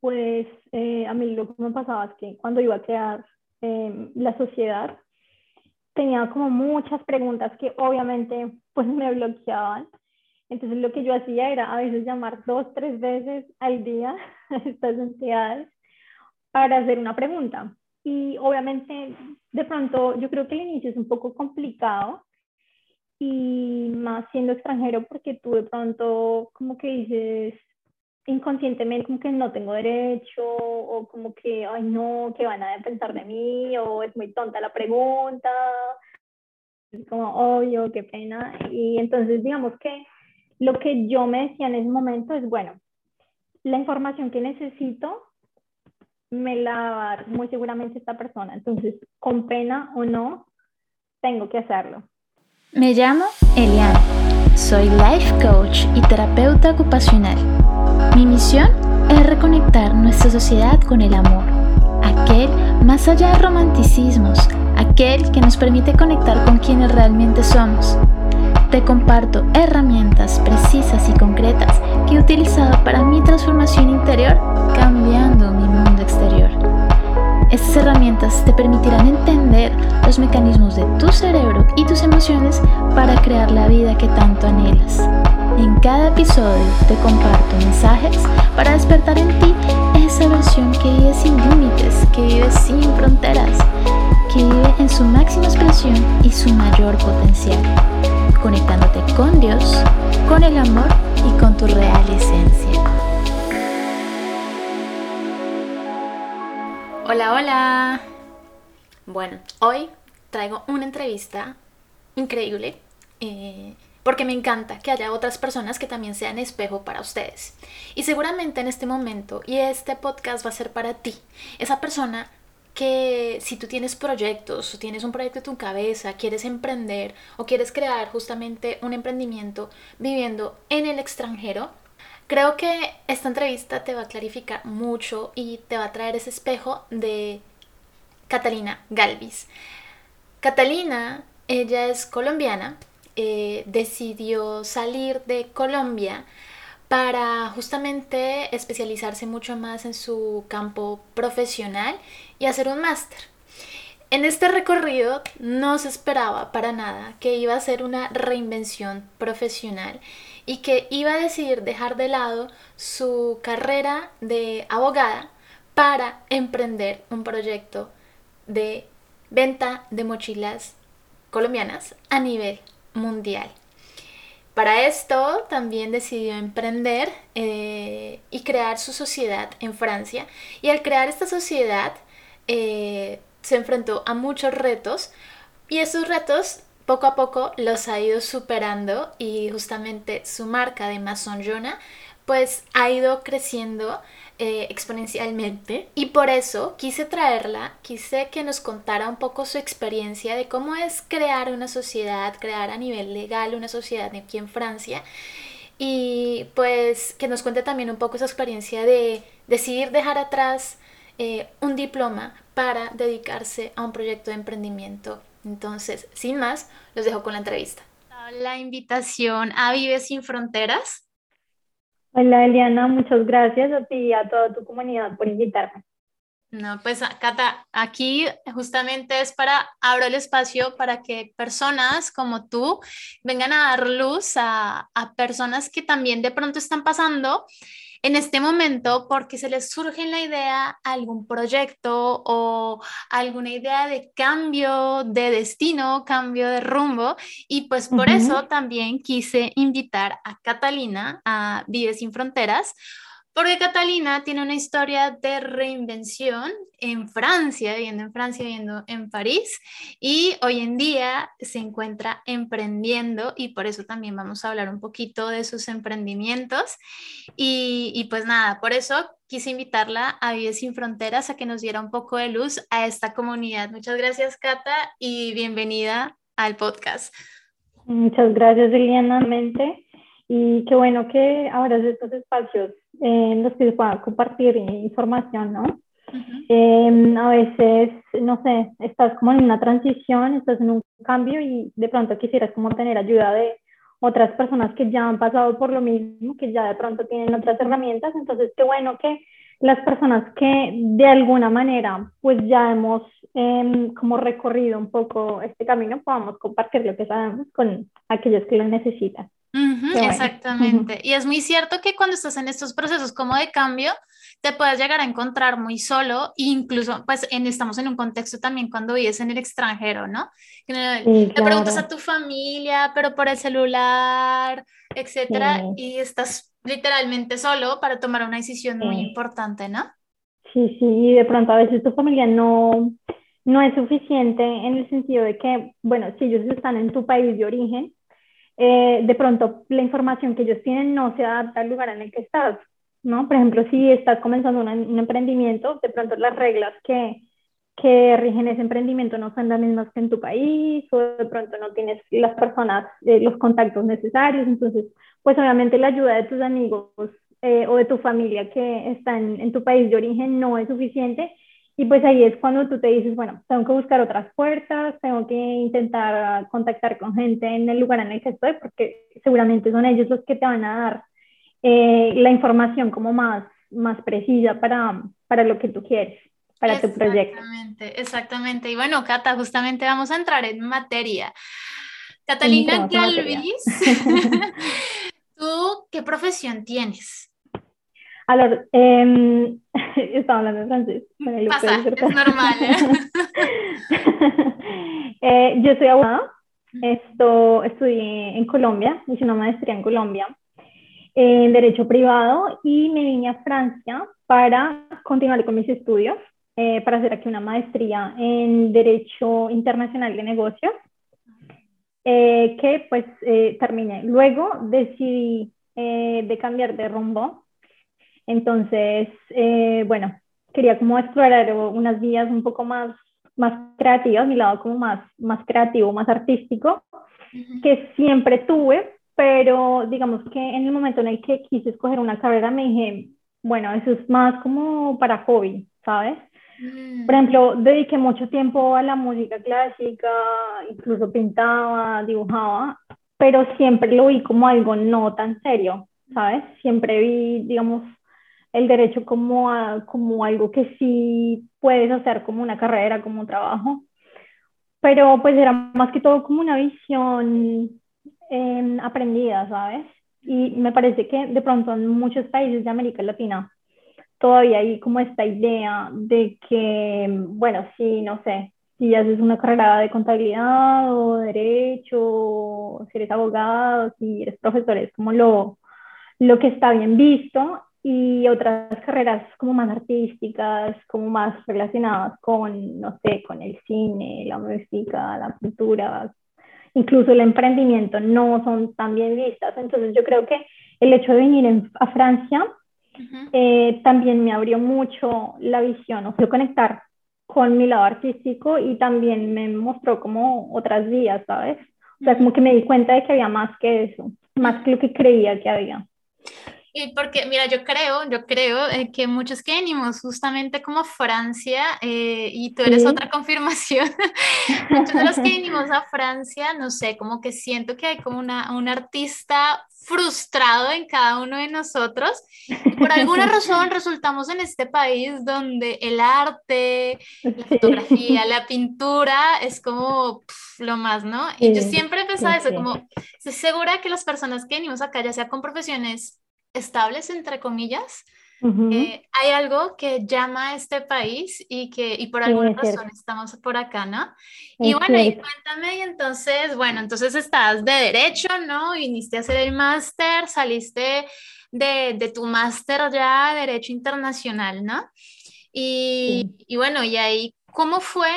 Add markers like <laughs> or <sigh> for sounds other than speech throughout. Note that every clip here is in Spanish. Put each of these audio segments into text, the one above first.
pues eh, a mí lo que me pasaba es que cuando iba a crear em, la sociedad, tenía como muchas preguntas que obviamente pues me bloqueaban. Entonces lo que yo hacía era a veces llamar dos, tres veces al día <laughs> a estas entidades para hacer una pregunta. Y obviamente de pronto yo creo que el inicio es un poco complicado y más siendo extranjero porque tú de pronto como que dices inconscientemente como que no tengo derecho o como que, ay no, que van a pensar de mí o es muy tonta la pregunta, es como obvio, qué pena. Y entonces digamos que lo que yo me decía en ese momento es, bueno, la información que necesito me la va a dar muy seguramente esta persona, entonces con pena o no, tengo que hacerlo. Me llamo Eliana, soy life coach y terapeuta ocupacional. Mi misión es reconectar nuestra sociedad con el amor, aquel más allá de romanticismos, aquel que nos permite conectar con quienes realmente somos. Te comparto herramientas precisas y concretas que he utilizado para mi transformación interior, cambiando mi mundo exterior. Estas herramientas te permitirán entender los mecanismos de tu cerebro y tus emociones para crear la vida que tanto anhelas. En cada episodio te comparto mensajes para despertar en ti esa versión que vive sin límites, que vive sin fronteras, que vive en su máxima expresión y su mayor potencial, conectándote con Dios, con el amor y con tu real esencia. Hola, hola. Bueno, hoy traigo una entrevista increíble eh, porque me encanta que haya otras personas que también sean espejo para ustedes. Y seguramente en este momento, y este podcast va a ser para ti, esa persona que si tú tienes proyectos o tienes un proyecto en tu cabeza, quieres emprender o quieres crear justamente un emprendimiento viviendo en el extranjero, Creo que esta entrevista te va a clarificar mucho y te va a traer ese espejo de Catalina Galvis. Catalina, ella es colombiana, eh, decidió salir de Colombia para justamente especializarse mucho más en su campo profesional y hacer un máster. En este recorrido no se esperaba para nada que iba a ser una reinvención profesional y que iba a decidir dejar de lado su carrera de abogada para emprender un proyecto de venta de mochilas colombianas a nivel mundial. Para esto también decidió emprender eh, y crear su sociedad en Francia. Y al crear esta sociedad eh, se enfrentó a muchos retos y esos retos poco a poco los ha ido superando y justamente su marca de Mason Jonah pues ha ido creciendo eh, exponencialmente y por eso quise traerla, quise que nos contara un poco su experiencia de cómo es crear una sociedad, crear a nivel legal una sociedad aquí en Francia y pues que nos cuente también un poco esa experiencia de decidir dejar atrás eh, un diploma para dedicarse a un proyecto de emprendimiento entonces, sin más, los dejo con la entrevista. La invitación a Vive sin Fronteras. Hola Eliana, muchas gracias a ti y a toda tu comunidad por invitarme. No, pues Cata, aquí justamente es para abrir el espacio para que personas como tú vengan a dar luz a, a personas que también de pronto están pasando en este momento porque se les surge en la idea algún proyecto o alguna idea de cambio de destino, cambio de rumbo. Y pues por eso también quise invitar a Catalina a Vive sin Fronteras porque Catalina tiene una historia de reinvención en Francia, viviendo en Francia, viviendo en París, y hoy en día se encuentra emprendiendo y por eso también vamos a hablar un poquito de sus emprendimientos. Y, pues nada, por eso quise invitarla a Vive Sin Fronteras a que nos diera un poco de luz a esta comunidad. Muchas gracias, Cata, y bienvenida al podcast. Muchas gracias, Eliana Mente. Y qué bueno que abras estos espacios en los que se pueda compartir información, ¿no? Em, a veces, no sé, estás como en una transición, estás en un cambio y de pronto quisieras como tener ayuda de otras personas que ya han pasado por lo mismo, que ya de pronto tienen otras herramientas, entonces qué bueno que las personas que de alguna manera pues ya hemos em, como recorrido un poco este camino podamos compartir lo que sabemos con aquellos que lo necesitan. exactamente. Y es muy cierto que cuando estás en estos procesos como de cambio, te puedes llegar a encontrar muy solo, incluso pues en, estamos en un contexto también cuando vives en el extranjero, ¿no? Le preguntas a tu familia, pero por el celular, etcétera, y estás literalmente solo para tomar una decisión muy importante, ¿no? Sí, sí, y de pronto a veces tu familia no, no es suficiente en el sentido de que, bueno, si ellos están en tu país de origen, eh, de pronto la información que ellos tienen no se adapta al lugar en el que estás, ¿no? Por ejemplo, si estás comenzando un, emprendimiento, de pronto las reglas que, que rigen ese emprendimiento no son las mismas que en tu país, o de pronto no tienes las personas, eh, los contactos necesarios, entonces, pues obviamente la ayuda de tus amigos eh, o de tu familia que está en, en, tu país de origen no es suficiente. Y pues ahí es cuando tú te dices, bueno, tengo que buscar otras puertas, tengo que intentar contactar con gente en el lugar en el que estoy, porque seguramente son ellos los que te van a dar eh, la información como más, más precisa para, para lo que tú quieres, para tu proyecto. Exactamente, exactamente. Y bueno, Cata, justamente vamos a entrar en materia. Catalina Galvis, <laughs> ¿tú qué profesión tienes? A eh, <laughs> estaba hablando en francés. Pasa, es normal. <laughs> ¿eh? yo soy abogada, Esto, estudié en Colombia, hice una maestría en Colombia en Derecho Privado y me vine a Francia para continuar con mis estudios, eh, para hacer aquí una maestría en Derecho Internacional de Negocios, eh, que pues eh, terminé. Luego decidí de cambiar de rumbo, entonces, bueno, quería como explorar unas vías un poco más, más creativas, mi lado como más, más creativo, más artístico, que siempre tuve, pero digamos que en el momento en el que quise escoger una carrera me dije, bueno, eso es más como para hobby, ¿sabes? Mm. Por ejemplo, dediqué mucho tiempo a la música clásica, incluso pintaba, dibujaba, pero siempre lo vi como algo no tan serio, ¿sabes? Siempre vi, digamos, el derecho como, como algo que sí puedes hacer como una carrera, como un trabajo, pero pues era más que todo como una visión eh, aprendida, ¿sabes? Y me parece que de pronto en muchos países de América Latina todavía hay como esta idea de que, bueno, sí, no sé, si haces una carrera de contabilidad o derecho, si eres abogado, si eres profesor, es como lo, lo que está bien visto y otras carreras como más artísticas, como más relacionadas con, no sé, con el cine, la música, la pintura, incluso el emprendimiento no son tan bien vistas. Entonces yo creo que el hecho de venir a Francia eh, también me abrió mucho la visión, o sea, conectar con mi lado artístico y también me mostró como otras vías, ¿sabes? O sea, como que me di cuenta de que había más que eso, más que lo que creía que había. Y porque, mira, yo creo, yo creo eh, que muchos que venimos justamente como Francia, eh, y tú eres otra confirmación, <laughs> muchos de los que venimos a Francia, no sé, como que siento que hay como una, un artista frustrado en cada uno de nosotros. Por alguna <laughs> razón resultamos en este país donde el arte, la fotografía, la pintura es como lo más, ¿no? Y yo siempre he pensado eso, como, estoy segura que las personas que venimos acá, ya sea con profesiones estables, entre comillas, eh, hay algo que llama a este país y que y por alguna razón estamos por acá, ¿no? Y bueno, y cuéntame, y entonces, bueno, entonces estás de derecho, ¿no? Viniste a hacer el máster, saliste de, de tu máster ya de Derecho Internacional, ¿no? Y, y bueno, y ahí, ¿cómo fue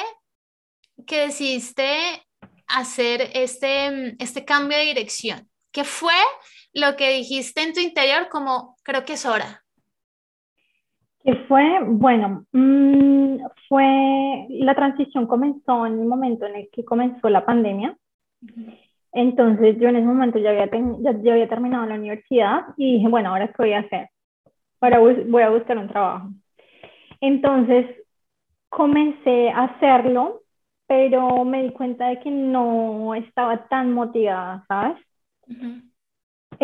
que decidiste hacer este, este cambio de dirección? ¿Qué fue lo que dijiste en tu interior como creo que es hora? Que fue, bueno, mm, fue, la transición comenzó en el momento en el que comenzó la pandemia. Entonces yo en ese momento ya había, ya, había terminado la universidad y dije, bueno, ahora qué voy a hacer. Ahora voy a buscar un trabajo. Entonces comencé a hacerlo, pero me di cuenta de que no estaba tan motivada, ¿sabes?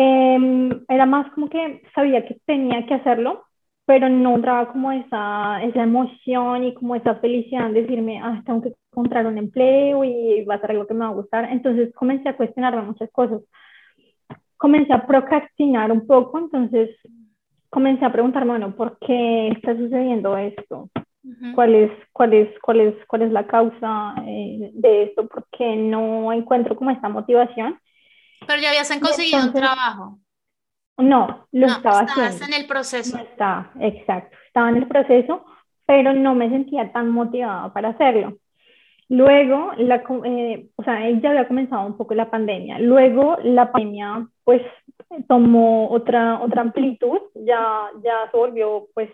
Em, era más como que sabía que tenía que hacerlo, pero no entraba como esa, esa emoción y como esa felicidad de decirme, ah, tengo que encontrar un empleo y va a ser algo que me va a gustar. Entonces comencé a cuestionarme muchas cosas. Comencé a procrastinar un poco, entonces comencé a preguntarme, bueno, ¿por qué está sucediendo esto? ¿Cuál, es, cuál, es, cuál, es, ¿Cuál es la causa eh, de esto? ¿Por qué no encuentro como esta motivación? Pero ya habías conseguido un trabajo. No, lo estaba haciendo. en el proceso. No estaba, exacto. Estaba en el proceso, pero no me sentía tan motivada para hacerlo. Luego, la, eh, o sea, ya había comenzado un poco la pandemia. Luego, la pandemia, pues, tomó otra, otra amplitud. Ya, ya se volvió, pues,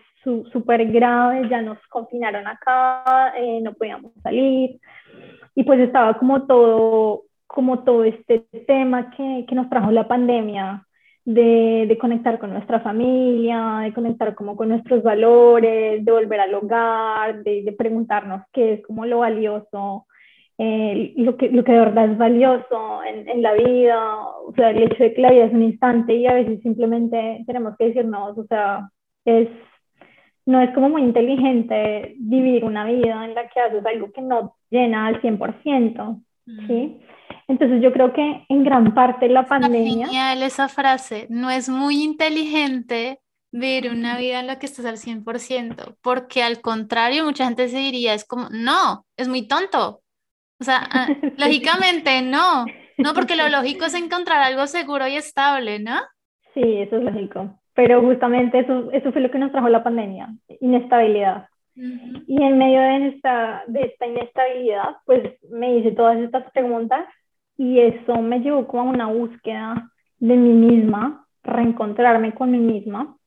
súper grave. Ya nos confinaron acá, eh, no podíamos salir. Y pues estaba como todo, como todo este tema que, que nos trajo la pandemia de, de, conectar con nuestra familia, de conectar como con nuestros valores, de volver al hogar, de, de preguntarnos qué es como lo valioso, eh, lo, que, lo que de verdad es valioso en, en, la vida, o sea, el hecho de que la vida es un instante y a veces simplemente tenemos que decirnos, o sea, es, no es como muy inteligente vivir una vida en la que haces algo que no llena al 100%, ¿sí? Entonces yo creo que en gran parte la pandemia... Genial esa frase, no es muy inteligente vivir una vida en la que estás al 100%, porque al contrario mucha gente se diría, es como, no, es muy tonto. O sea, ah, <laughs> lógicamente no, no, porque lo <laughs> lógico es encontrar algo seguro y estable, ¿no? Sí, eso es lógico, pero justamente eso, eso fue lo que nos trajo la pandemia, inestabilidad. Y en medio de esta, de esta inestabilidad, pues me hice todas estas preguntas y eso me llevó como a una búsqueda de mí misma, reencontrarme con mí misma,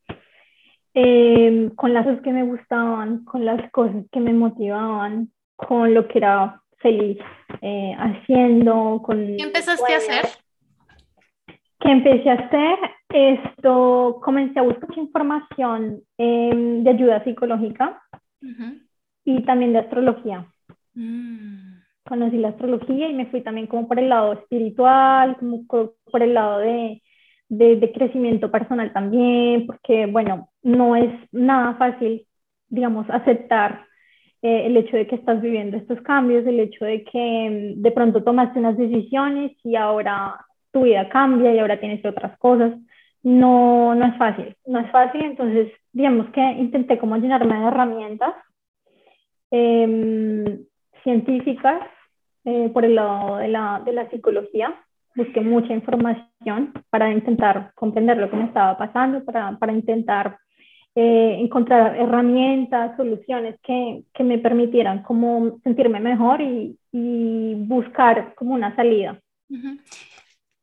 eh, con las cosas que me gustaban, con las cosas que me motivaban, con lo que era feliz eh, haciendo. Con ¿Qué empezaste a hacer? ¿Qué empecé a hacer? Esto, comencé a buscar información em, de ayuda psicológica y también de astrología. Mm conocí la astrología y me fui también como por el lado espiritual, como por el lado de, de, crecimiento personal también, porque bueno, no es nada fácil, digamos, aceptar eh, el hecho de que estás viviendo estos cambios, el hecho de que mm, de pronto tomaste unas decisiones y ahora tu vida cambia y ahora tienes otras cosas. No, no es fácil, no es fácil, entonces digamos que intenté como llenarme de herramientas eh, científicas eh, por el lado de la, de la psicología. Busqué mucha información para intentar comprender lo que me estaba pasando, para, para intentar eh, encontrar herramientas, soluciones que, que, me permitieran como sentirme mejor y, y buscar como una salida.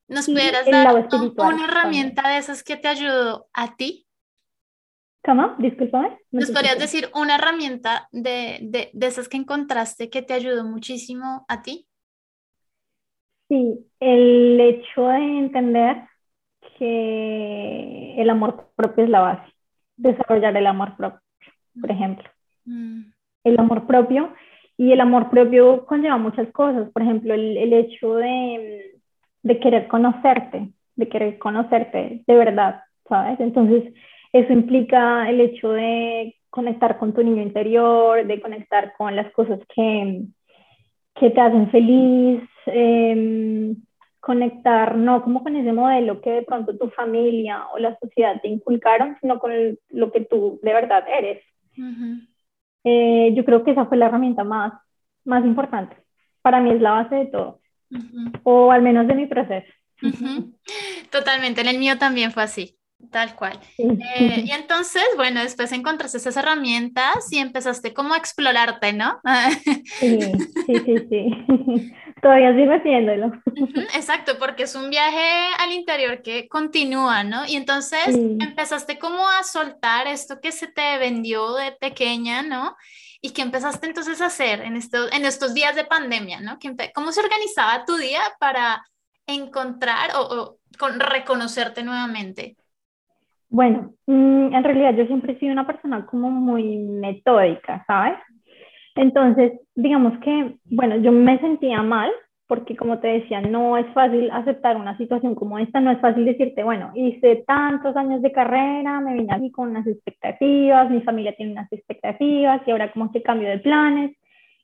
¿Nos pudieras dar una herramienta de esas que te ayudó a ti ¿Cómo? Discúlpame. ¿Nos podrías decir una herramienta de, de, de, esas que encontraste que te ayudó muchísimo a ti? Sí, el hecho de entender que el amor propio es la base, desarrollar el amor propio, por ejemplo. Mm. El amor propio y el amor propio conlleva muchas cosas, por ejemplo, el, el hecho de, de querer conocerte, de querer conocerte de verdad, ¿sabes? Entonces, eso implica el hecho de conectar con tu niño interior, de conectar con las cosas que, que te hacen feliz, em, conectar no como con ese modelo que de pronto tu familia o la sociedad te inculcaron, sino con lo que tú de verdad eres. Eh, yo creo que esa fue la herramienta más, más importante. Para mí es la base de todo, o al menos de mi proceso. Totalmente, en el mío también fue así. Tal cual. Eh, y entonces, bueno, después encontraste esas herramientas y empezaste como a explorarte, ¿no? <laughs> sí, sí, sí, sí. <laughs> Todavía sigo haciéndolo. Exacto, porque es un viaje al interior que continúa, ¿no? Y entonces empezaste como a soltar esto que se te vendió de pequeña, ¿no? Y que empezaste entonces a hacer en estos, en estos días de pandemia, ¿no? ¿Cómo se organizaba tu día para encontrar o, o con reconocerte nuevamente? Bueno, mm, en realidad yo siempre he sido una persona como muy metódica, ¿sabes? Entonces, digamos que, bueno, yo me sentía mal porque como te decía, no es fácil aceptar una situación como esta, no es fácil decirte, bueno, hice tantos años de carrera, me vine aquí con unas expectativas, mi familia tiene unas expectativas y ahora como que cambio de planes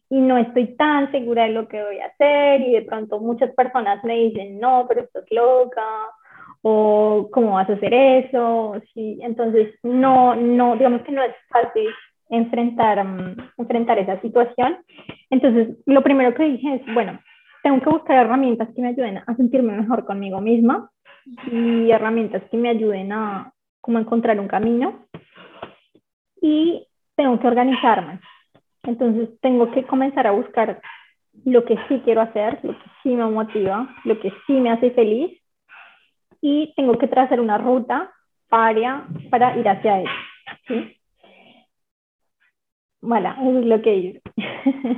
y no estoy tan segura de lo que voy a hacer y de pronto muchas personas me dicen, no, pero estás loca o cómo vas a hacer eso, sí, entonces no, no, digamos que no es fácil enfrentar, mm, enfrentar esa situación. Entonces, lo primero que dije es, bueno, tengo que buscar herramientas que me ayuden a sentirme mejor conmigo misma y herramientas que me ayuden a como encontrar un camino y tengo que organizarme. Entonces tengo que comenzar a buscar lo que sí quiero hacer, lo que sí me motiva, lo que sí me hace feliz y tengo que trazar una ruta para, para ir hacia eso. ¿sí? Voilà, eso es lo que hice.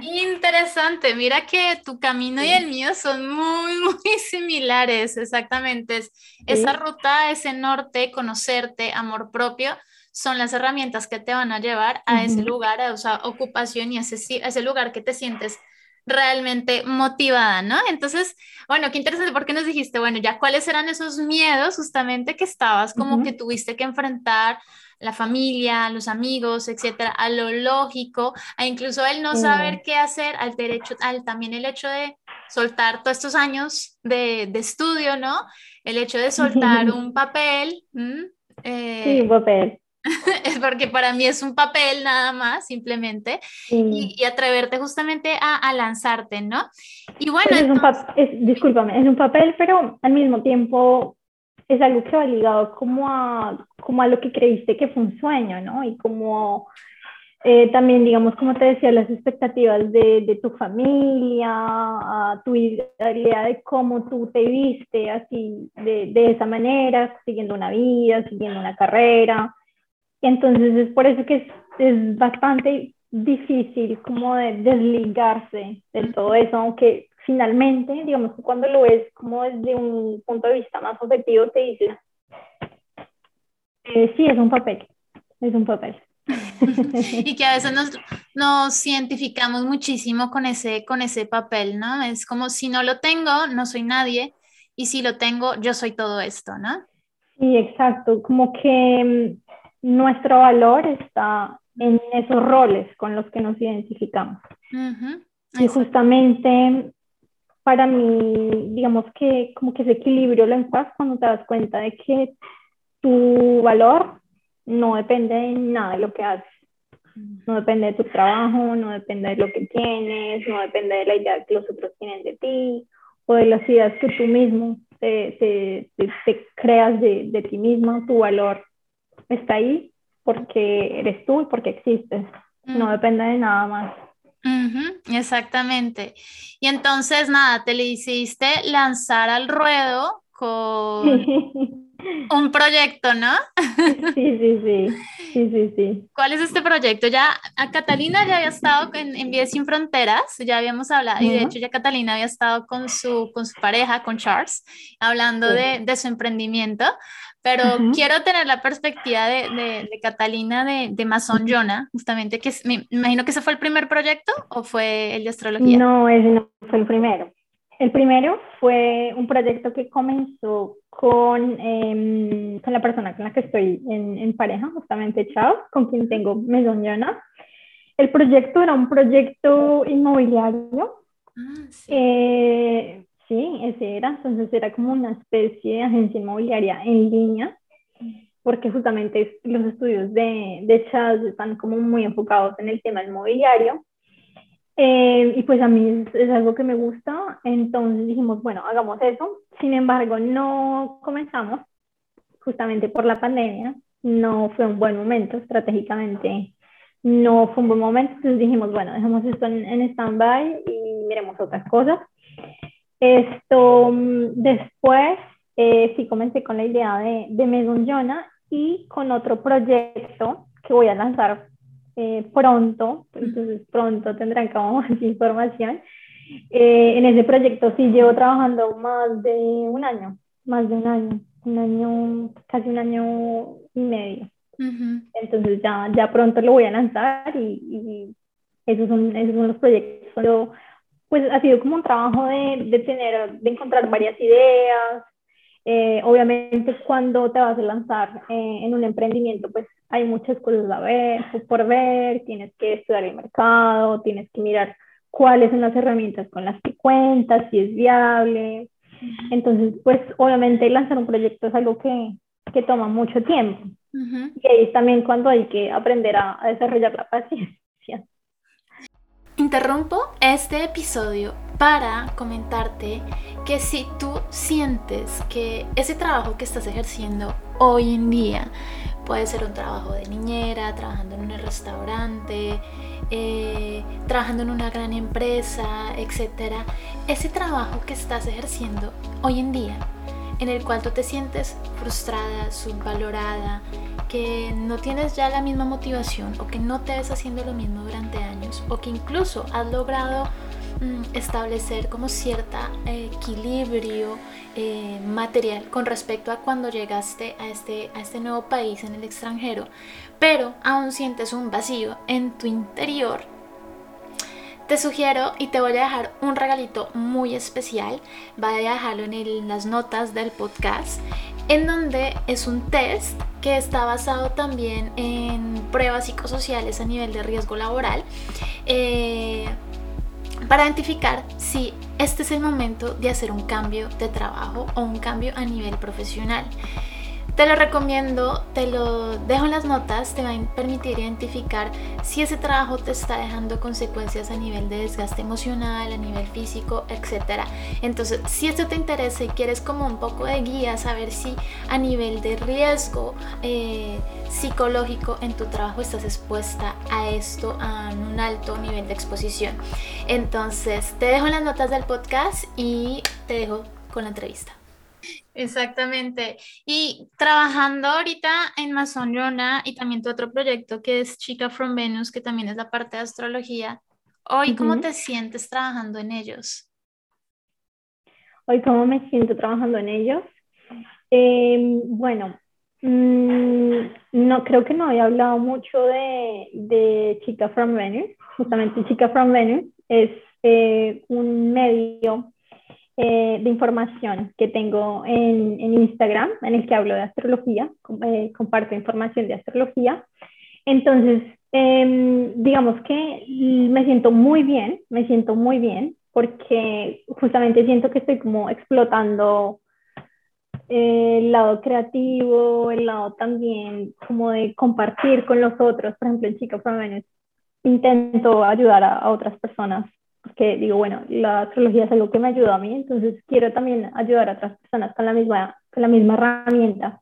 Interesante, mira que tu camino y el mío son muy, <laughs> muy similares, exactamente. Esa ruta, ese norte, conocerte, amor propio, son las herramientas que te van a llevar a ese lugar, a esa ocupación y a ese, a ese lugar que te sientes realmente motivada, ¿no? Entonces, bueno, qué interesante porque nos dijiste, bueno, ya cuáles eran esos miedos justamente que estabas como que tuviste que enfrentar la familia, los amigos, etcétera, a lo lógico, a incluso el no saber qué hacer, al derecho, al también el hecho de soltar todos estos años de, de estudio, ¿no? El hecho de soltar <laughs> un papel. Eh, sí, un papel. es <laughs> porque para mí es un papel nada más, simplemente, y, y, atreverte justamente a, a, lanzarte, ¿no? Y bueno, es un es, discúlpame, es un papel, pero al mismo tiempo es algo que va ligado como a, como a lo que creíste que fue un sueño, ¿no? Y como eh, también, digamos, como te decía, las expectativas de, de, tu familia, a tu idea de cómo tú te viste así, de, de, esa manera, siguiendo una vida, siguiendo una carrera. Y entonces es por eso que es, es bastante difícil como de desligarse de todo eso, aunque finalmente, digamos, cuando lo ves como desde un punto de vista más objetivo, te dices, eh, sí, es un papel, es un papel. <laughs> y que a veces nos, nos identificamos muchísimo con ese, con ese papel, ¿no? Es como si no lo tengo, no soy nadie, y si lo tengo, yo soy todo esto, ¿no? Sí, exacto, como que mm, nuestro valor está en esos roles con los que nos identificamos. Y justamente para mí, digamos que como que ese equilibrio lo encuentras cuando te das cuenta de que tu valor no depende de nada de lo que haces. No depende de tu trabajo, no depende de lo que tienes, no depende de la idea que los otros tienen de ti o de las ideas que tú mismo te, te, creas de, de, ti mismo. Tu valor está ahí porque eres tú y porque existes. No depende de nada más exactamente. Y entonces, nada, te le hiciste lanzar al ruedo con <laughs> un proyecto, ¿no? sí, sí, sí, sí, sí, sí. ¿Cuál es este proyecto? Ya a Catalina ya había estado en, en Vides Sin Fronteras, ya habíamos hablado, y de hecho ya Catalina había estado con su, con su pareja, con Charles, hablando de, de, su emprendimiento, pero quiero tener la perspectiva de, de, Catalina de, de Mason Jonah, justamente, que me imagino que ese fue el primer proyecto o fue el de astrología. No, ese no fue el primero. El primero fue un proyecto que comenzó con, eh, con la persona con la que estoy en, en pareja, justamente Chao, con quien tengo Mason Jonah. El proyecto era un proyecto inmobiliario. Ah, sí. Eh, Sí, ese era, entonces era como una especie de agencia inmobiliaria en línea, porque justamente los estudios de, de Chas están como muy enfocados en el tema inmobiliario. Eh, y pues a mí es, algo que me gusta, entonces dijimos, bueno, hagamos eso. Sin embargo, no comenzamos justamente por la pandemia, no fue un buen momento estratégicamente, no fue un buen momento, entonces dijimos, bueno, dejamos esto en, en stand-by y miremos otras cosas. Esto, mm, después eh, sí comencé con la idea de, de Jonah y con otro proyecto que voy a lanzar eh, pronto, entonces pronto tendrán como <laughs> más información. Eh, en ese proyecto sí llevo trabajando más de un año, más de un año, un año, casi un año y medio. Entonces ya, ya pronto lo voy a lanzar y, y esos, son, esos son los proyectos pues ha sido como un trabajo de, de tener, de encontrar varias ideas. Eh, obviamente cuando te vas a lanzar eh, en un emprendimiento, pues hay muchas cosas a ver, por ver, tienes que estudiar el mercado, tienes que mirar cuáles son las herramientas con las que cuentas, si es viable. Entonces, pues obviamente lanzar un proyecto es algo que, que toma mucho tiempo. Y ahí es también cuando hay que aprender a, a desarrollar la paciencia. Interrumpo este episodio para comentarte que si tú sientes que ese trabajo que estás ejerciendo hoy en día puede ser un trabajo de niñera, trabajando en un restaurante, eh, trabajando en una gran empresa, etc. Ese trabajo que estás ejerciendo hoy en día, en el cual tú te sientes frustrada, subvalorada, que no tienes ya la misma motivación o que no te ves haciendo lo mismo durante años o que incluso has logrado establecer como cierta equilibrio eh, material con respecto a cuando llegaste a este, a este nuevo país en el extranjero, pero aún sientes un vacío en tu interior, te sugiero y te voy a dejar un regalito muy especial. Voy a dejarlo en las notas del podcast en donde es un test que está basado también en pruebas psicosociales a nivel de riesgo laboral eh, para identificar si este es el momento de hacer un cambio de trabajo o un cambio a nivel profesional. Te lo recomiendo, te lo dejo en las notas, te va a permitir identificar si ese trabajo te está dejando consecuencias a nivel de desgaste emocional, a nivel físico, etc. Entonces, si esto te interesa y quieres como un poco de guía, saber si a nivel de riesgo eh, psicológico en tu trabajo estás expuesta a esto, a un alto nivel de exposición. Entonces, te dejo en las notas del podcast y te dejo con la entrevista. Exactamente. Y trabajando ahorita en Mason Yona y también tu otro proyecto que es Chica from Venus, que también es la parte de astrología, hoy, ¿cómo te sientes trabajando en ellos? Hoy, ¿cómo me siento trabajando en ellos? Em, bueno, mm, no creo que no había hablado mucho de, de Chica from Venus. Justamente Chica from Venus es eh, un medio eh, de información que tengo en, en, Instagram, en el que hablo de astrología, eh, comparto información de astrología. Entonces, em, digamos que me siento muy bien, me siento muy bien, porque justamente siento que estoy como explotando eh, el lado creativo, el lado también como de compartir con los otros, por ejemplo, en Chica Femenina, intento ayudar a, a otras personas que digo, bueno, la astrología es algo que me ayuda a mí, entonces quiero también ayudar a otras personas con la misma, con la misma herramienta.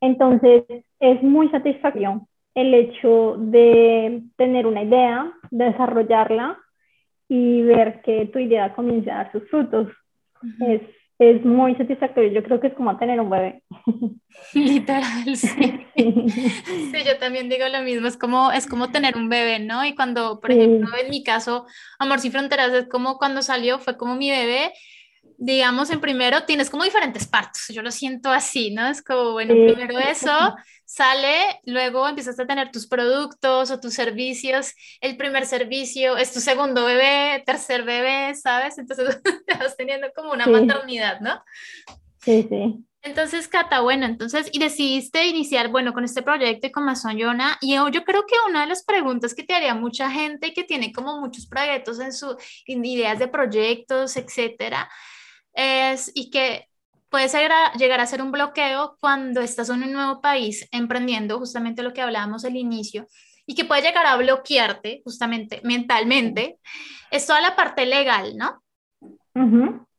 Entonces, es muy satisfactorio el hecho de tener una idea, de desarrollarla y ver que tu idea comienza a dar sus frutos. Es es muy satisfactorio. Yo creo que es como tener un bebé. <laughs> <laughs> Literal, sí. sí. yo también digo lo mismo. Es como, es como tener un bebé, ¿no? Y cuando, por ejemplo, en mi caso, Amor sin Fronteras es como cuando salió, fue como mi bebé. Digamos, en primero tienes como diferentes partos. Yo lo siento así, ¿no? Es como, bueno, primero eso, sale, luego empiezas a tener tus productos o tus servicios, el primer servicio es tu segundo bebé, tercer bebé, ¿sabes? Entonces <laughs> te vas teniendo como una maternidad, ¿no? Sí, sí. Entonces, Cata, bueno, entonces, y decidiste iniciar, bueno, con este proyecto y con Mason Yona, y yo, yo, creo que una de las preguntas que te haría mucha gente que tiene como muchos proyectos en su, ideas de proyectos, etcétera, es, y que puede llegar a ser un bloqueo cuando estás en un nuevo país emprendiendo, justamente lo que hablábamos al inicio, y que puede llegar a bloquearte justamente mentalmente, es toda la parte legal, ¿no?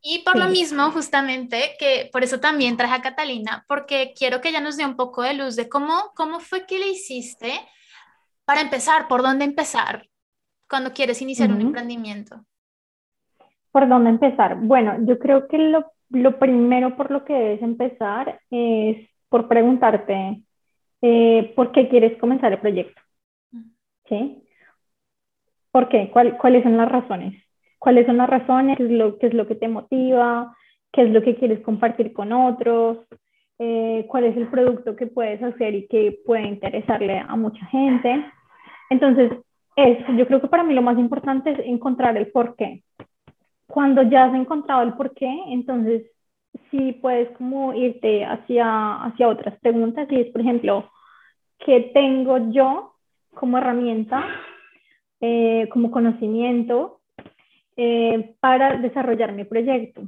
Y por lo mismo, justamente, que por eso también traje a Catalina, porque quiero que ella nos dé un poco de luz de cómo, cómo fue que le hiciste para empezar, por dónde empezar cuando quieres iniciar un emprendimiento. ¿Por dónde empezar? Bueno, yo creo que lo primero por lo que debes empezar es por preguntarte eh, por qué quieres comenzar el proyecto. ¿Sí? ¿Por qué? ¿Cuáles son las razones? ¿Cuáles son las razones? ¿Qué es, lo, ¿Qué es lo que te motiva? ¿Qué es lo que quieres compartir con otros? Eh, ¿Cuál es el producto que puedes hacer y que puede interesarle a mucha gente? Entonces, eso, yo creo que para mí lo más importante es encontrar el por qué. Cuando ya has encontrado el por qué, entonces sí puedes como irte hacia, hacia otras preguntas y es, por ejemplo, ¿qué tengo yo como herramienta, eh, como conocimiento eh, para desarrollar mi proyecto?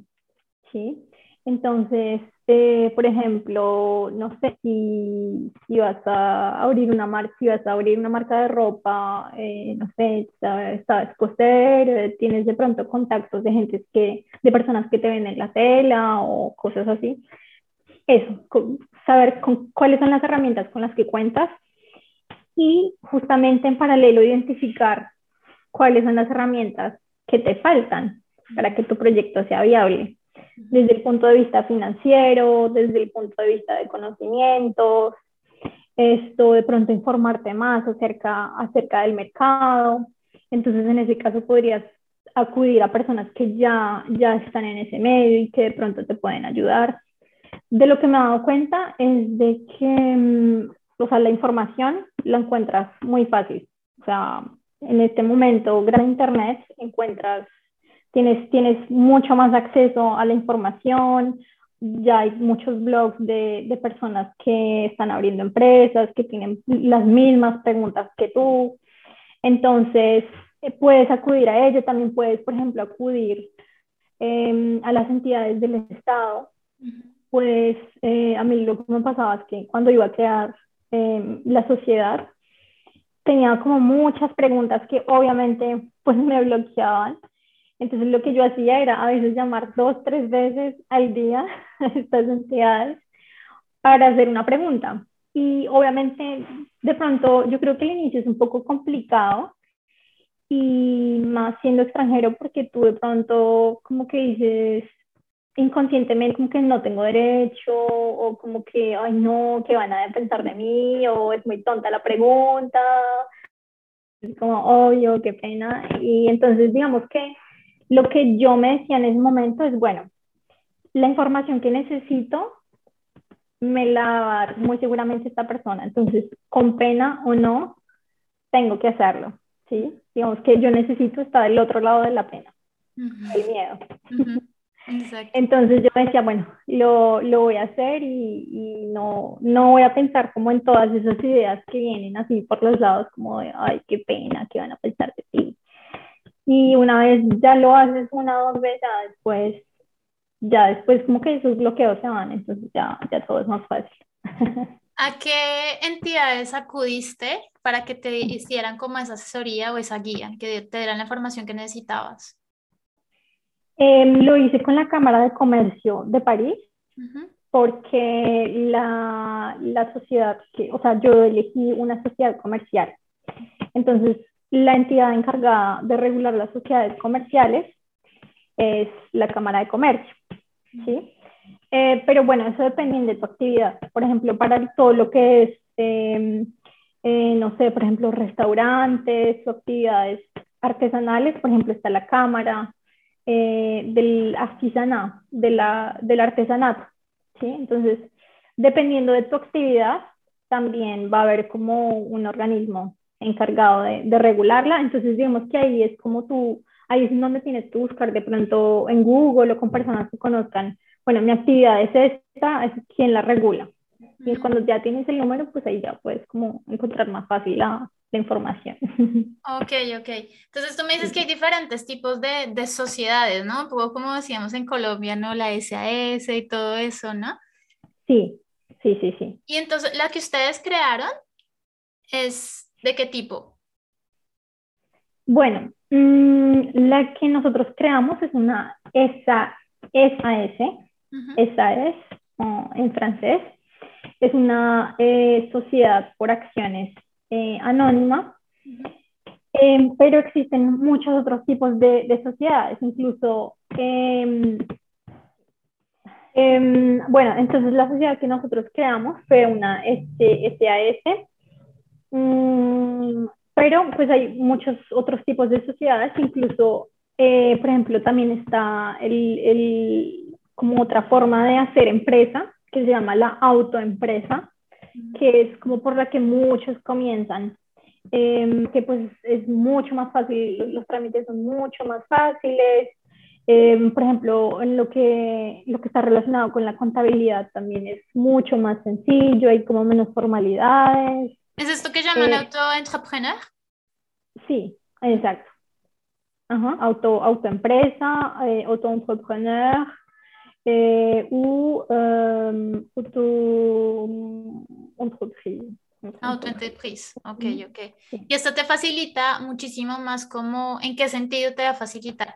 ¿sí? Entonces, eh, por ejemplo, no sé si, si, vas a abrir una marca, si vas a abrir una marca de ropa, eh, no sé, sabes coser, eh, tienes de pronto contactos de gente que, de personas que te venden la tela o cosas así. Eso, saber con, cuáles son las herramientas con las que cuentas y justamente en paralelo identificar cuáles son las herramientas que te faltan para que tu proyecto sea viable desde el punto de vista financiero, desde el punto de vista de conocimientos, esto de pronto informarte más acerca, acerca del mercado. Entonces, en ese caso podrías acudir a personas que ya, ya están en ese medio y que de pronto te pueden ayudar. De lo que me he dado cuenta es de que, mm, o sea, la información la encuentras muy fácil. O sea, en este momento, gran internet, encuentras tienes, tienes mucho más acceso a la información, ya hay muchos blogs de, de, personas que están abriendo empresas, que tienen las mismas preguntas que tú. Entonces, eh, puedes acudir a ello, también puedes, por ejemplo, acudir em, a las entidades del Estado. Pues eh, a mí lo que me pasaba es que cuando iba a crear em, la sociedad, tenía como muchas preguntas que obviamente pues me bloqueaban entonces lo que yo hacía era a veces llamar dos, tres veces al día <laughs> a estas entidades para hacer una pregunta. Y obviamente de pronto yo creo que el inicio es un poco complicado y más siendo extranjero porque tú de pronto como que dices inconscientemente como que no tengo derecho o como que, ay no, ¿qué van a pensar de mí? O es muy tonta la pregunta, es como obvio, qué pena. Y entonces digamos que lo que yo me decía en ese momento es, bueno, la información que necesito me la va a dar muy seguramente esta persona. Entonces, con pena o no, tengo que hacerlo. ¿sí? Digamos que yo necesito estar del otro lado de la pena, el miedo. <laughs> Entonces yo decía, bueno, lo, lo voy a hacer y, y, no, no voy a pensar como en todas esas ideas que vienen así por los lados, como de, ay, qué pena, qué van a pensar de ti. Y una vez ya lo haces una o dos veces, ya después, ya después como que esos bloqueos se van, entonces ya, ya todo es más fácil. <laughs> ¿A qué entidades acudiste para que te hicieran como esa asesoría o esa guía, que te dieran la información que necesitabas? Em, lo hice con la Cámara de Comercio de París, porque la, la sociedad, que, o sea, yo elegí una sociedad comercial. Entonces, la entidad encargada de regular las sociedades comerciales es la Cámara de Comercio, ¿sí? Eh, pero bueno, eso depende de tu actividad. Por ejemplo, para todo lo que es, em, eh, no sé, por ejemplo, restaurantes o actividades artesanales, por ejemplo, está la Cámara eh, del de la, del artesanato, ¿sí? Entonces, dependiendo de tu actividad, también va a haber como un organismo encargado de, de, regularla. Entonces, digamos que ahí es como tú, ahí es donde tienes que buscar de pronto en Google o con personas que conozcan, bueno, mi actividad es esta, es quien la regula. Y cuando ya tienes el número, pues ahí ya puedes como encontrar más fácil la, la información. <laughs> Ok, ok. Entonces tú me dices que hay diferentes tipos de, de sociedades, ¿no? Un poco como decíamos en Colombia, ¿no? La SAS y todo eso, ¿no? Sí, sí, sí, sí. Y entonces la que ustedes crearon es ¿De qué tipo? Bueno, mm, la que nosotros creamos es una SAS, SAS en francés. Es una eh, sociedad por acciones eh, anónima, em, pero existen muchos otros tipos de, sociedades, incluso em, em, bueno, entonces la sociedad que nosotros creamos fue una SAS Mm, pero pues hay muchos otros tipos de sociedades, incluso, eh, por ejemplo, también está el, el, como otra forma de hacer empresa, que se llama la autoempresa, que es como por la que muchos comienzan, em, que pues es mucho más fácil, los trámites son mucho más fáciles, Em, por ejemplo, en lo que, lo que está relacionado con la contabilidad también es mucho más sencillo, hay como menos formalidades. ¿Es esto que llaman eh, auto-entrepreneur? Sí, exacto. Ajá, auto, autoempresa, eh, auto-entrepreneur eh, o um, auto-entreprise. Autoentreprise, ok, ok. Y esto te facilita muchísimo más como, ¿en qué sentido te va a facilitar?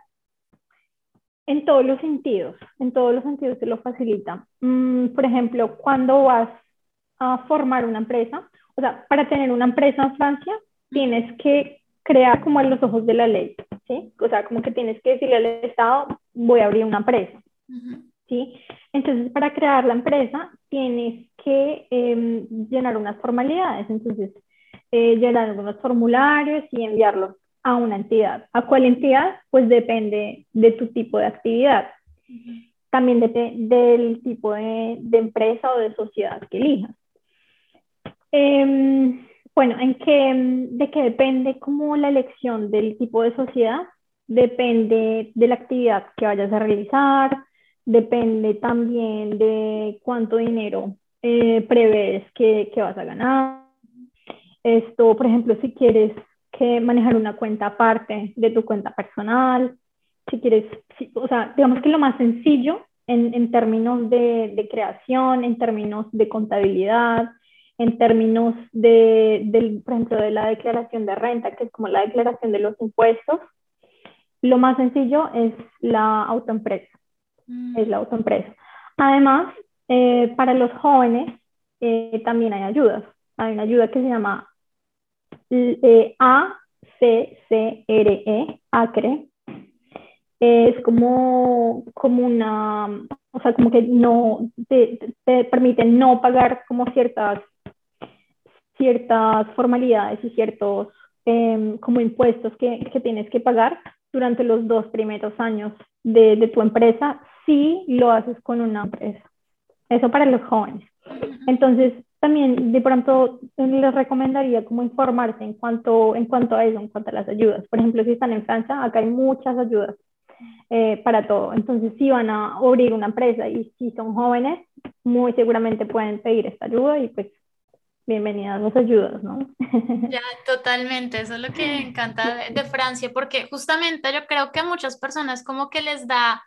En todos los sentidos, en todos los sentidos te lo facilita. Mm, por ejemplo, cuando vas a formar una empresa, o sea, para tener una empresa en Francia, tienes que crear como a los ojos de la ley, ¿sí? O sea, como que tienes que decirle al Estado, voy a abrir una empresa, ¿sí? Entonces, para crear la empresa, tienes que em, llenar unas formalidades, entonces, eh, llenar algunos formularios y enviarlos a una entidad. ¿A cuál entidad? Pues depende de tu tipo de actividad. También depende del tipo de, empresa o de sociedad que elijas. Em, bueno, ¿en qué, ¿de qué depende como la elección del tipo de sociedad? Depende de la actividad que vayas a realizar, depende también de cuánto dinero eh, prevés que, que vas a ganar. Esto, por ejemplo, si quieres que manejar una cuenta aparte de tu cuenta personal. Si quieres, o sea, digamos que lo más sencillo en, en términos de, de, creación, en términos de contabilidad, en términos de, del, por ejemplo, de la declaración de renta, que es como la declaración de los impuestos, lo más sencillo es la autoempresa. Mm. Es la autoempresa. Además, eh, para los jóvenes eh, también hay ayudas. Hay una ayuda que se llama eh, A, C, C, R, E, ACRE, es como, como una, o sea, como que no, te, te permite no pagar como ciertas, ciertas formalidades y ciertos em, como impuestos que, que, tienes que pagar durante los dos primeros años de, de tu empresa si lo haces con una empresa. Eso para los jóvenes. Entonces, también de pronto les recomendaría como informarse en cuanto, en cuanto a eso, en cuanto a las ayudas. Por ejemplo, si están en Francia, acá hay muchas ayudas eh, para todo. Entonces, si van a abrir una empresa y si son jóvenes, muy seguramente pueden pedir esta ayuda y pues bienvenidas las ayudas, ¿no? Ya, totalmente, eso es lo que me <laughs> encanta de, de Francia, porque justamente yo creo que a muchas personas como que les da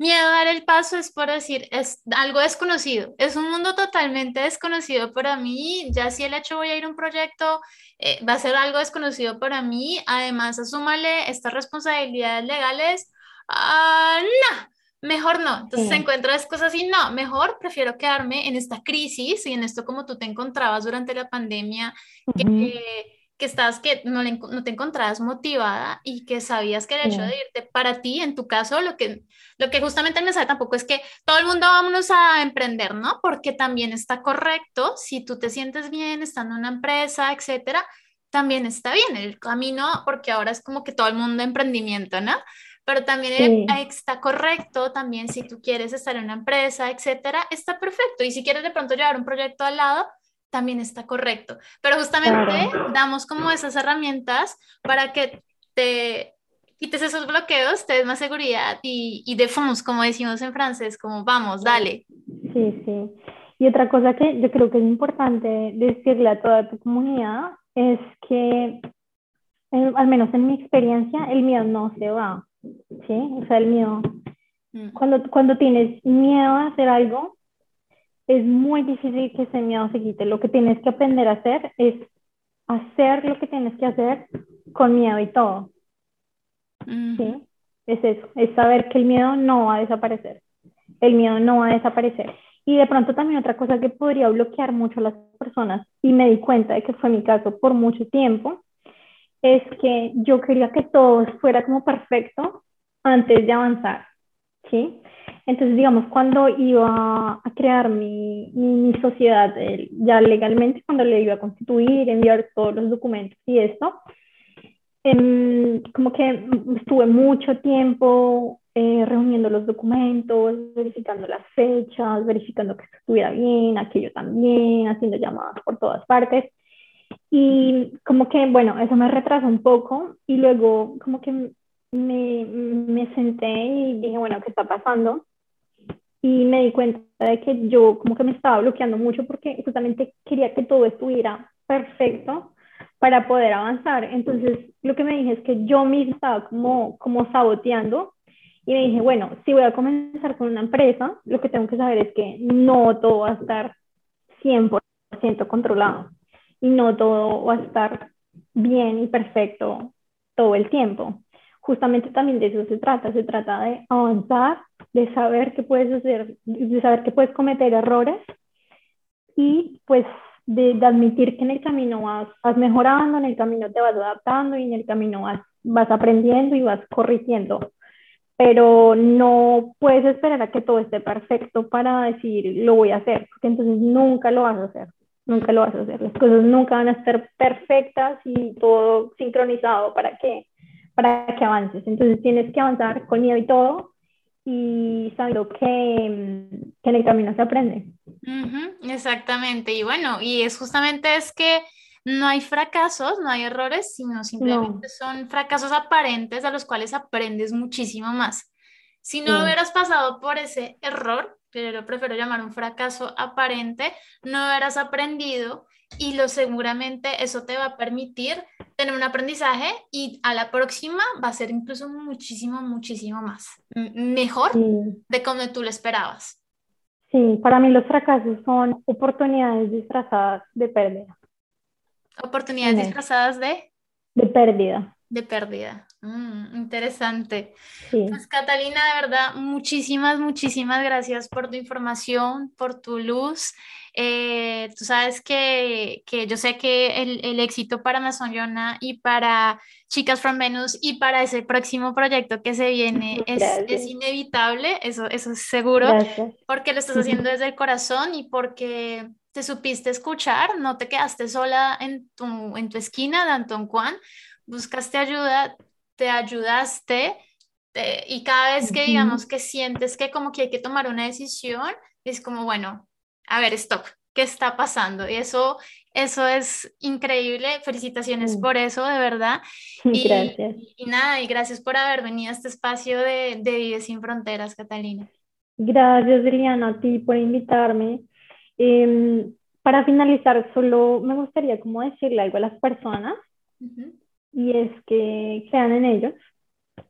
Miedo dar el paso es por decir, es algo desconocido, es un mundo totalmente desconocido para mí, ya si el hecho voy a ir a un proyecto, eh, va a ser algo desconocido para mí, además asúmale estas responsabilidades legales, ah, no, mejor no, entonces sí. encuentras cosas así, no, mejor prefiero quedarme en esta crisis y en esto como tú te encontrabas durante la pandemia, que que estás, que no, no, te encontrabas motivada y que sabías que el hecho de irte para ti, en tu caso, lo que, lo que justamente el mensaje tampoco es que todo el mundo vámonos a emprender, ¿no? Porque también está correcto, si tú te sientes bien estando en una empresa, etcétera, también está bien el camino, porque ahora es como que todo el mundo emprendimiento, ¿no? Pero también sí. está correcto, también si tú quieres estar en una empresa, etcétera, está perfecto. Y si quieres de pronto llevar un proyecto al lado, también está correcto. Pero justamente claro. damos como esas herramientas para que te quites esos bloqueos, te des más seguridad y, y de fonds, como decimos en francés, como vamos, dale. Sí, sí. Y otra cosa que yo creo que es importante decirle a toda tu comunidad es que, eh, al menos en mi experiencia, el miedo no se va. ¿Sí? O sea, el miedo. Mm. Cuando, cuando tienes miedo a hacer algo, es muy difícil que ese miedo se quite. Lo que tienes que aprender a hacer es hacer lo que tienes que hacer con miedo y todo. Mm. ¿Sí? Es eso, es saber que el miedo no va a desaparecer. El miedo no va a desaparecer. Y de pronto también otra cosa que podría bloquear mucho a las personas, y me di cuenta de que fue mi caso por mucho tiempo, es que yo quería que todo fuera como perfecto antes de avanzar. ¿Sí? Entonces, digamos, cuando iba a crear mi, mi, sociedad, ya legalmente, cuando le iba a constituir, enviar todos los documentos y esto, eh, como que estuve mucho tiempo eh, reuniendo los documentos, verificando las fechas, verificando que estuviera bien, aquello también, haciendo llamadas por todas partes. Y como que, bueno, eso me retrasó un poco y luego como que me, me senté y dije, bueno, ¿qué está pasando? Y me di cuenta de que yo como que me estaba bloqueando mucho porque justamente quería que todo estuviera perfecto para poder avanzar. Entonces, lo que me dije es que yo misma estaba como, como saboteando y me dije, bueno, si voy a comenzar con una empresa, lo que tengo que saber es que no todo va a estar 100% controlado y no todo va a estar bien y perfecto todo el tiempo. Justamente también de eso se trata, se trata de avanzar, de saber que puedes hacer, de saber que puedes cometer errores y pues de, admitir que en el camino vas, vas, mejorando, en el camino te vas adaptando y en el camino vas, vas aprendiendo y vas corrigiendo. Pero no puedes esperar a que todo esté perfecto para decir lo voy a hacer, porque entonces nunca lo vas a hacer, nunca lo vas a hacer. Las cosas nunca van a estar perfectas y todo sincronizado para que, para que avances. Entonces tienes que avanzar con miedo y todo, y sabiendo que, que en el camino se aprende. exactamente, y bueno, y es justamente es que no hay fracasos, no hay errores, sino simplemente son fracasos aparentes a los cuales aprendes muchísimo más. Si no hubieras pasado por ese error, que yo prefiero llamar un fracaso aparente, no hubieras aprendido y lo seguramente eso te va a permitir tener un aprendizaje y a la próxima va a ser incluso muchísimo, muchísimo más mejor de como tú lo esperabas. Sí, para mí los fracasos son oportunidades disfrazadas de pérdida. Oportunidades disfrazadas de... De pérdida. De pérdida. Mm, interesante. Pues Catalina, de verdad, muchísimas, muchísimas gracias por tu información, por tu luz. Eh, tú sabes que, que, yo sé que el, el éxito para Amazon Yona y para Chicas from Venus y para ese próximo proyecto que se viene es, es, inevitable, eso, eso es seguro, porque lo estás haciendo desde el corazón y porque te supiste escuchar, no te quedaste sola en tu, en tu esquina de Anton Juan, buscaste ayuda, te ayudaste y cada vez que digamos que sientes que como que hay que tomar una decisión, es como, bueno, a ver, stop, ¿qué está pasando? Y eso, eso es increíble, felicitaciones por eso, de verdad. <laughs> Y, gracias. Y, nada, y gracias por haber venido a este espacio de, de Vive sin Fronteras, Catalina. Gracias, Liliana, a ti por invitarme. Em, para finalizar, solo me gustaría como decirle algo a las personas y es que crean en ellos,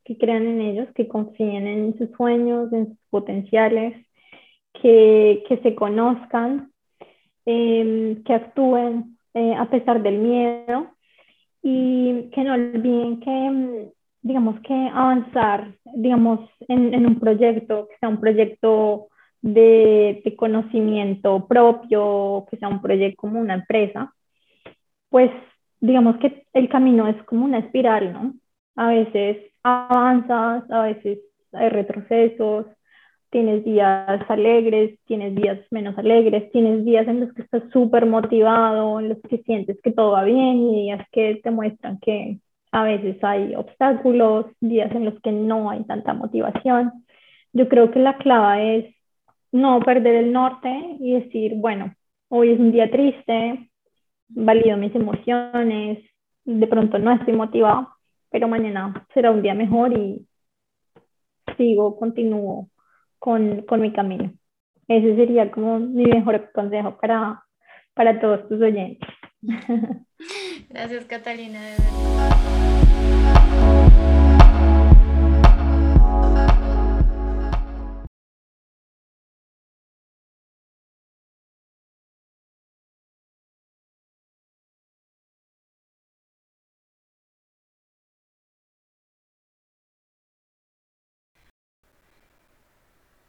que crean en ellos, que confíen en sus sueños, en sus potenciales, que, que se conozcan, em, que actúen eh, a pesar del miedo y que no olviden que, em, digamos, que avanzar, digamos, en, en un proyecto, que sea un proyecto de, de, conocimiento propio, que sea un proyecto como una empresa, pues digamos que el camino es como una espiral, ¿no? A veces avanzas, a veces hay retrocesos, tienes días alegres, tienes días menos alegres, tienes días en los que estás súper motivado, en los que sientes que todo va bien y días que te muestran que a veces hay obstáculos, días en los que no hay tanta motivación. Yo creo que la clave es no perder el norte y decir, bueno, hoy es un día triste, valido mis emociones, de pronto no estoy motivado, pero mañana será un día mejor y sigo, continúo con, con mi camino. Ese sería como mi mejor consejo para, para todos tus oyentes. <laughs> Gracias, Catalina, de verdad.